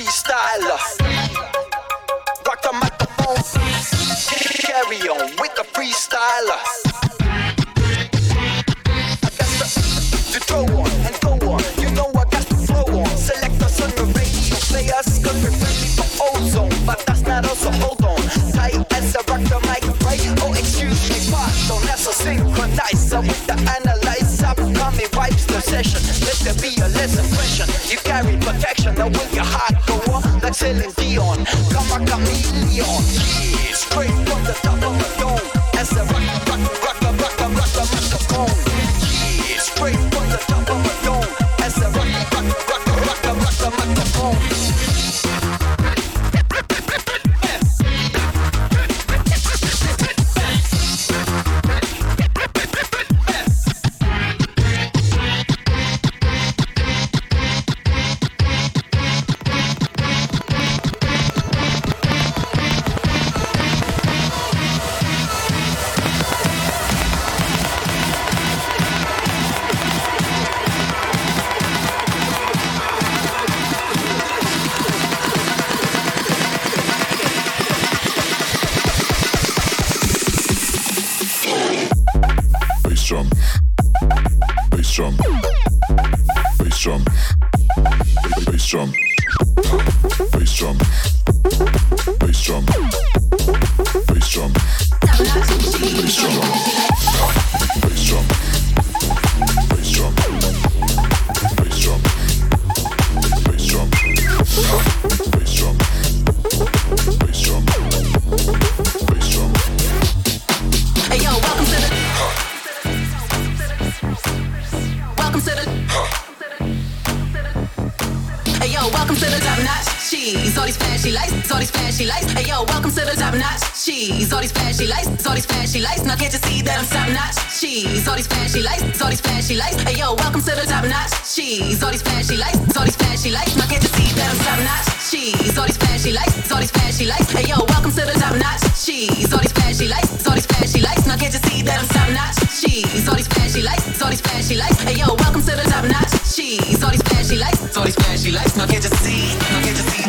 freestyler. Rock the microphone. Carry on with the freestyler. I got on and go on. You know I got the flow on. Select us on the radio. Play us, cause ozone. But that's not us, so hold on. obsession. Let there be a lesson question. You carry protection, now will your heart go up like Celine Dion? Come a chameleon. Yeah, straight from the top of the flashy lights, all these flashy lights. Now can't you see that I'm top notch? Cheese, all these flashy lights, all these flashy lights. Hey yo, welcome to the top notch. Cheese, all these flashy lights, all these flashy lights. Now can't you see that I'm top notch? Cheese, all these flashy lights, all these flashy lights. Hey yo, welcome to the top notch. Cheese, all these flashy lights, all these flashy lights. Now can't you see that I'm top notch? Cheese, all these flashy lights, all these flashy lights. Hey yo, welcome to the top notch. Cheese, all these flashy lights, all these flashy lights. Now can't you see? Now can't you see?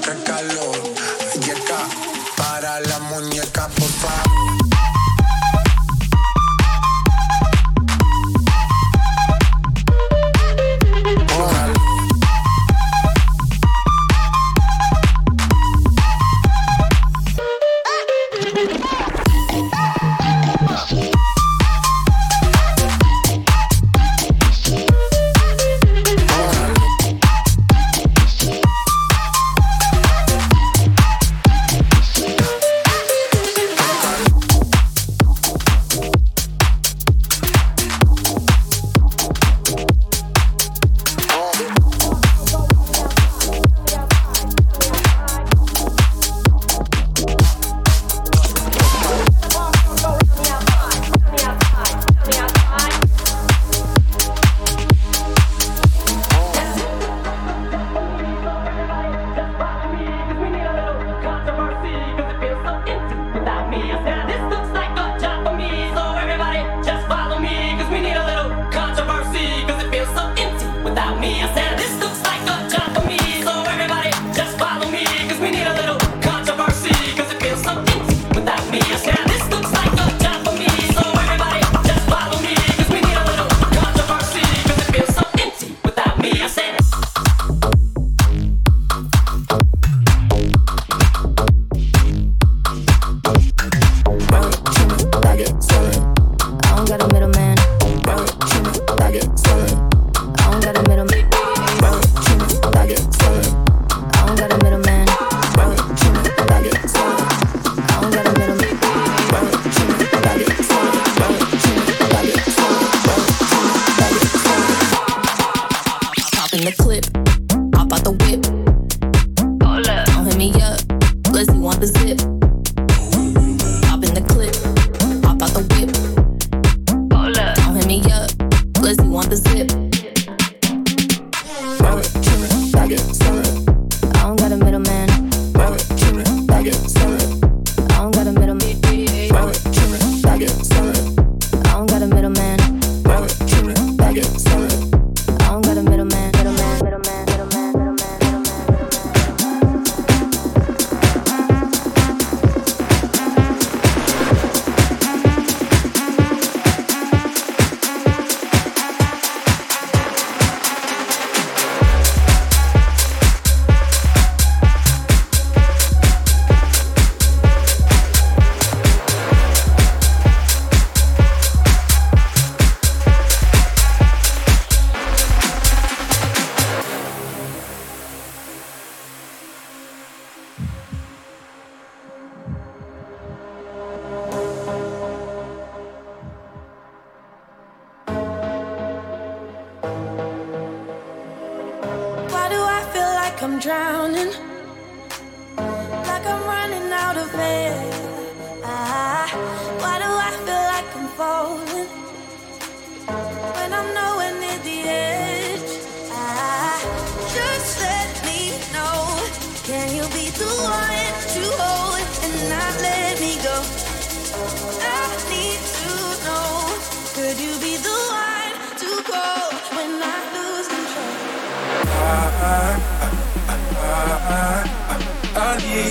saca calor.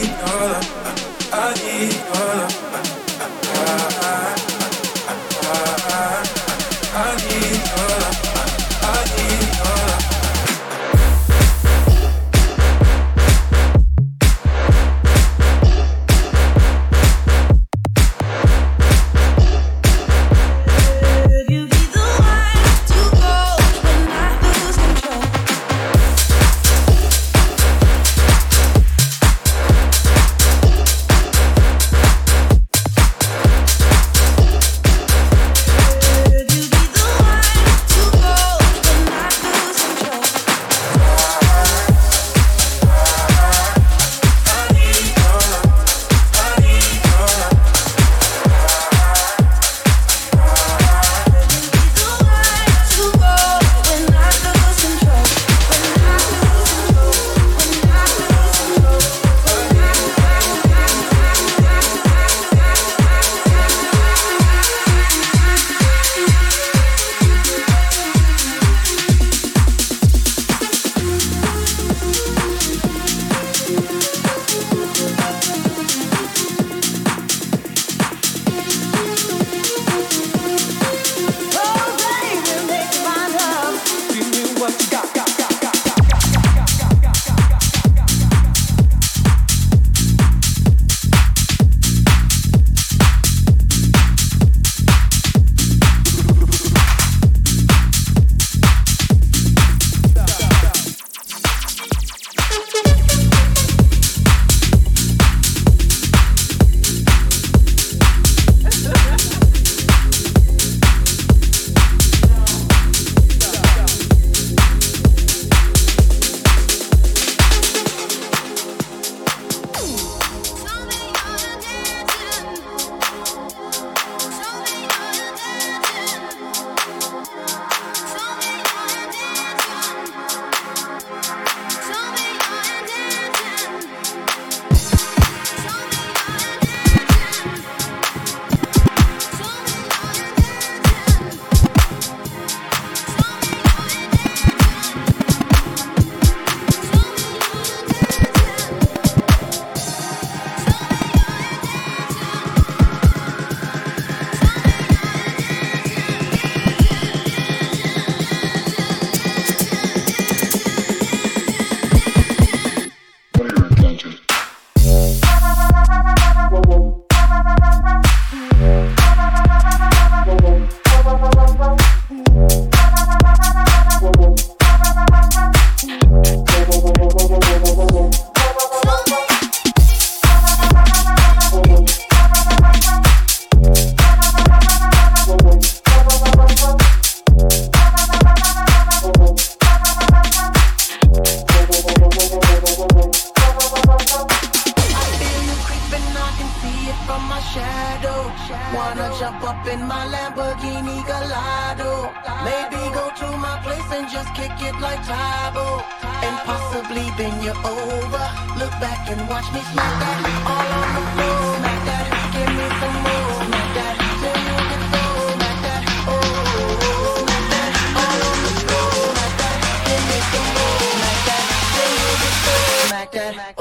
need all I, I need possibly been you over. Look back and watch me smack that all on the floor. Smack that, give me some more. Smack that, till you get full. Smack that, oh, smack that, all on the floor. Smack that, give me some more. Smack that, till you get full. Smack that.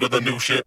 To the new shit.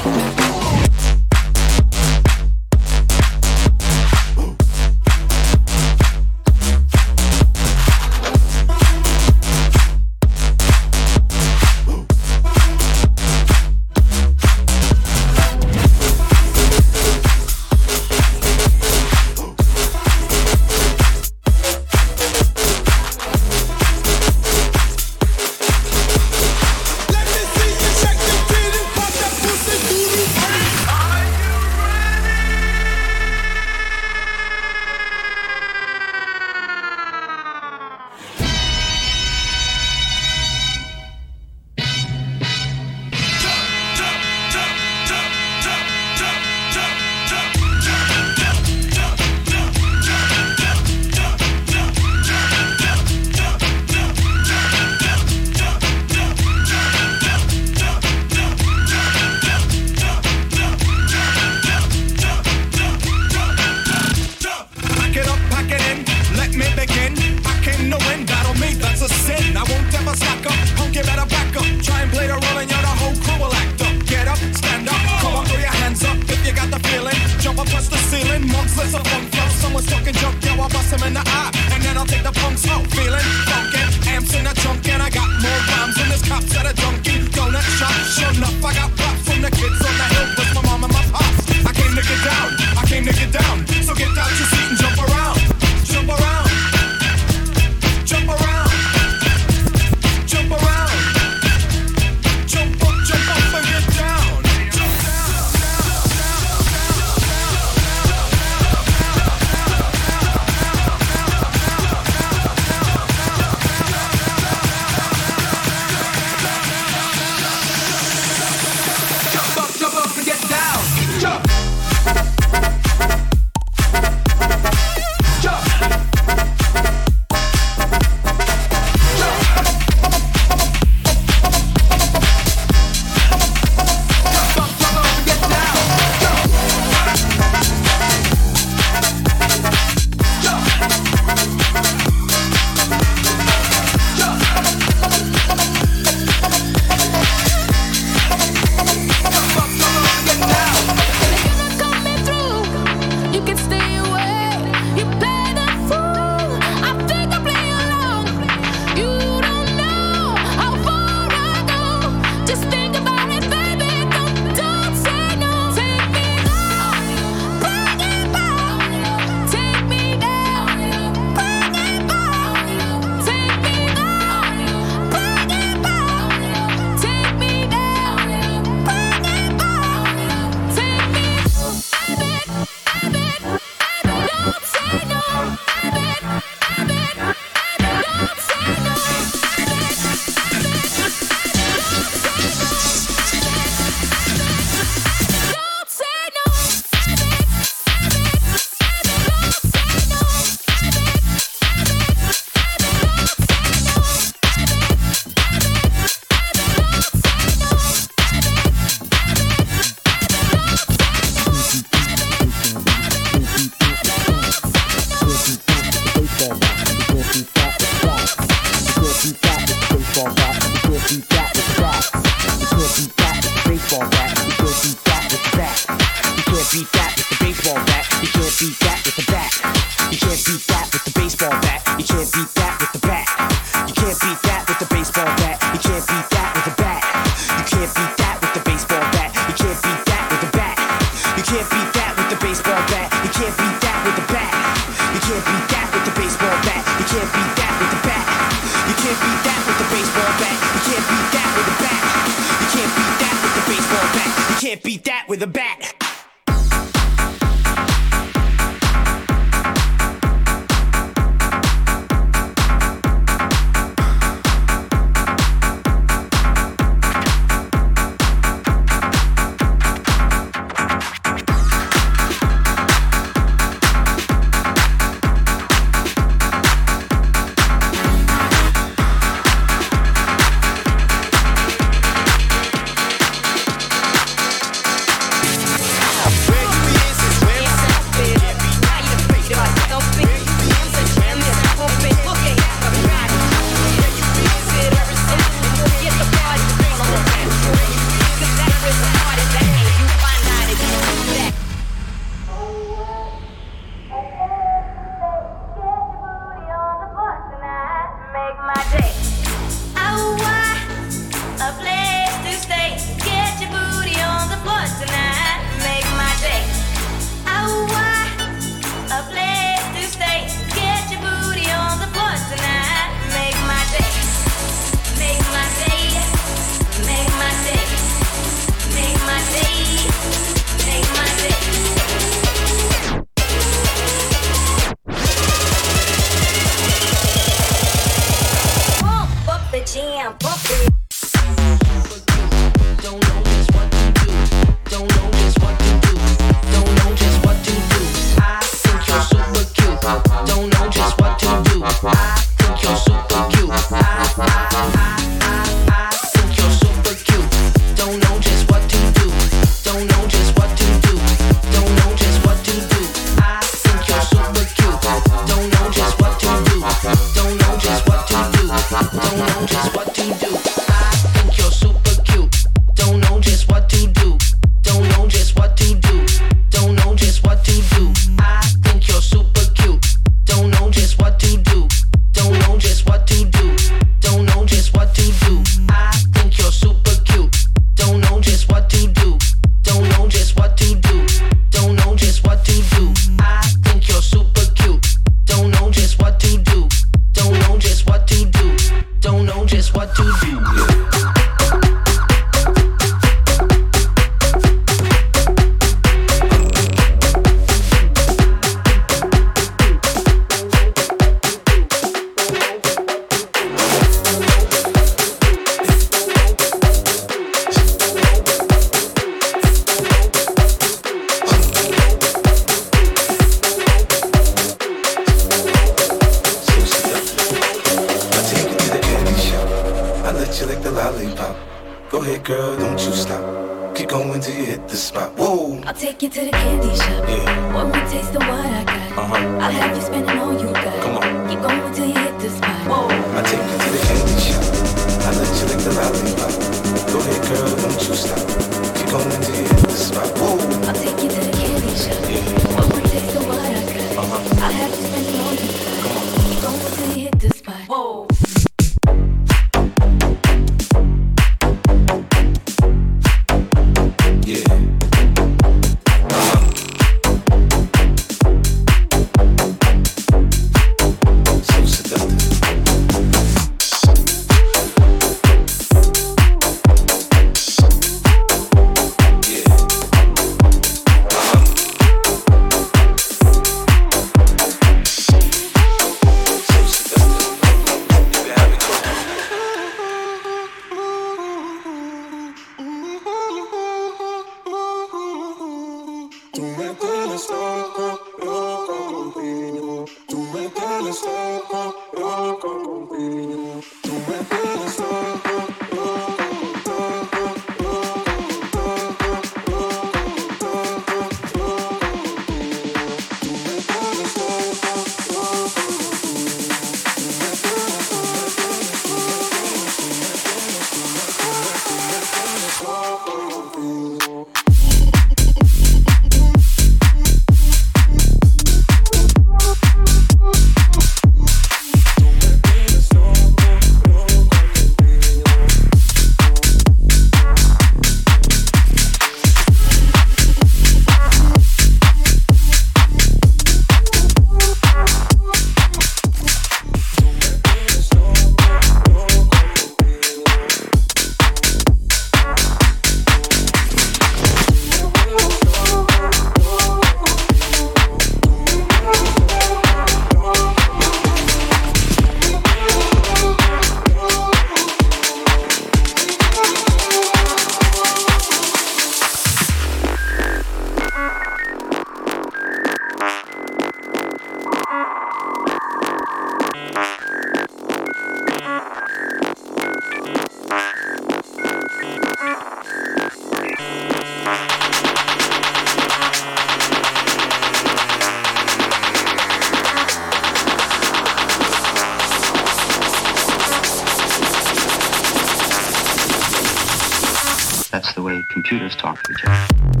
That's the way computers talk to each other.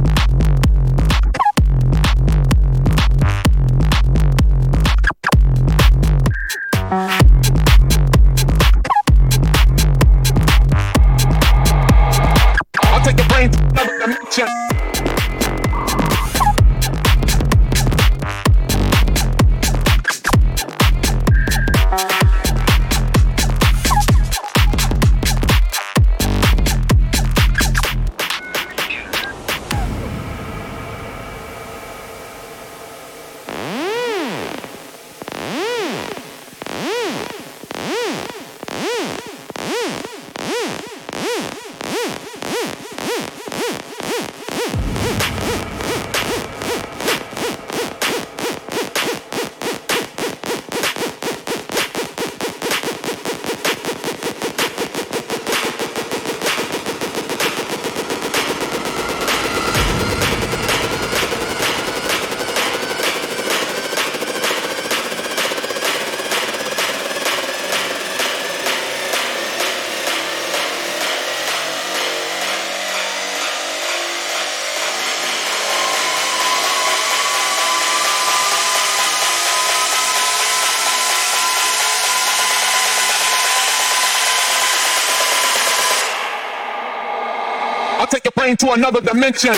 Another dimension.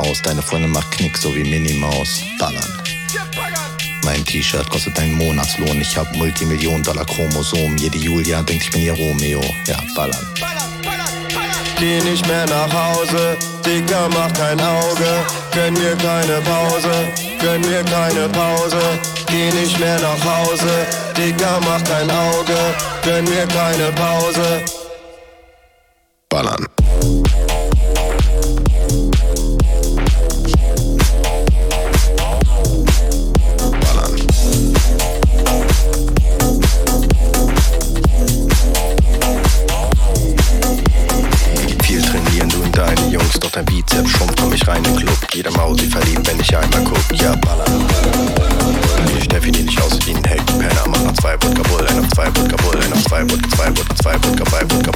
Aus. Deine Freundin macht Knick, so wie Minnie Maus. Ballern. Mein T-Shirt kostet einen Monatslohn. Ich hab Multimillion-Dollar-Chromosom. Jede Julia denkt, ich bin ihr Romeo. Ja, ballern. Geh nicht mehr nach Hause, Dicker, mach kein Auge. Gönn mir keine Pause, gönn mir keine Pause. Geh nicht mehr nach Hause, Dicker, mach kein Auge. Gönn mir keine Pause. Ballern. Verliebt, wenn ich einmal guck. Ja, ballern. Die Steffi, die nicht aussieht wie ein Heckpenner. Mach noch zwei Wodka Bull, ein auf zwei Wodka Bull, ein auf zwei Wodka, zwei Wodka, zwei Wodka, zwei Wodka,